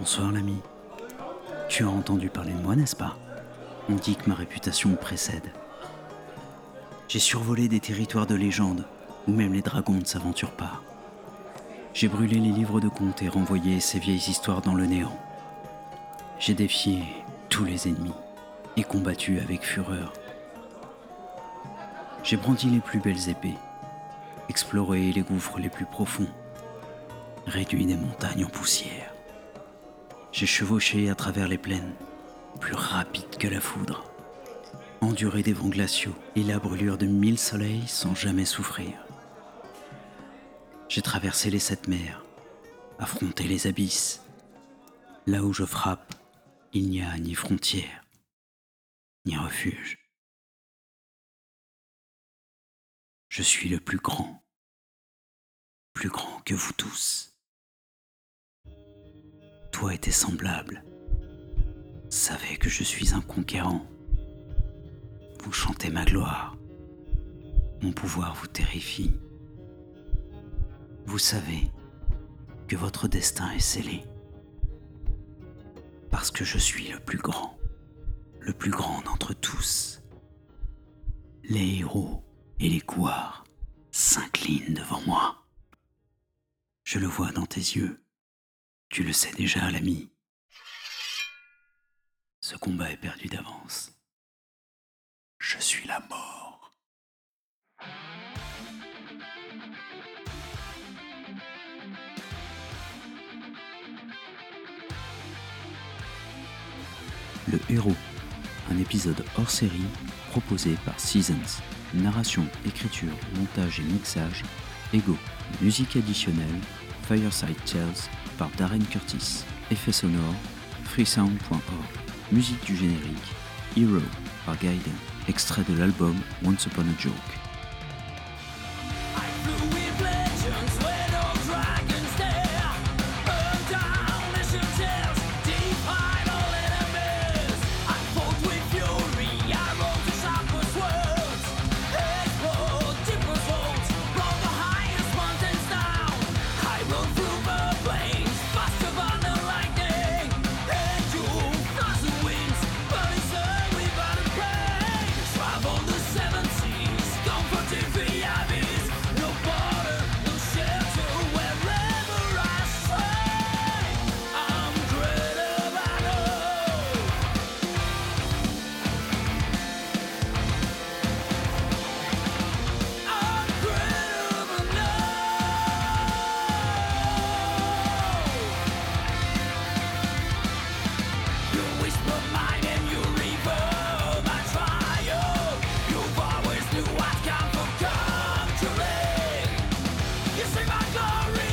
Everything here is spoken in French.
Bonsoir l'ami. Tu as entendu parler de moi, n'est-ce pas? On dit que ma réputation me précède. J'ai survolé des territoires de légende où même les dragons ne s'aventurent pas. J'ai brûlé les livres de contes et renvoyé ces vieilles histoires dans le néant. J'ai défié tous les ennemis et combattu avec fureur. J'ai brandi les plus belles épées, exploré les gouffres les plus profonds, réduit des montagnes en poussière. J'ai chevauché à travers les plaines, plus rapide que la foudre, enduré des vents glaciaux et la brûlure de mille soleils sans jamais souffrir. J'ai traversé les sept mers, affronté les abysses. Là où je frappe, il n'y a ni frontière, ni refuge. Je suis le plus grand, plus grand que vous tous. Toi et tes semblables savez que je suis un conquérant. Vous chantez ma gloire, mon pouvoir vous terrifie. Vous savez que votre destin est scellé, parce que je suis le plus grand, le plus grand d'entre tous. Les héros et les couards s'inclinent devant moi. Je le vois dans tes yeux. Tu le sais déjà, l'ami. Ce combat est perdu d'avance. Je suis la mort. Le héros, un épisode hors série proposé par Seasons. Narration, écriture, montage et mixage, Ego. Musique additionnelle, Fireside Tales par Darren Curtis. Effet sonore, freesound.org. Musique du générique, Hero par Gaiden. Extrait de l'album Once Upon a Joke. glory.